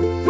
Música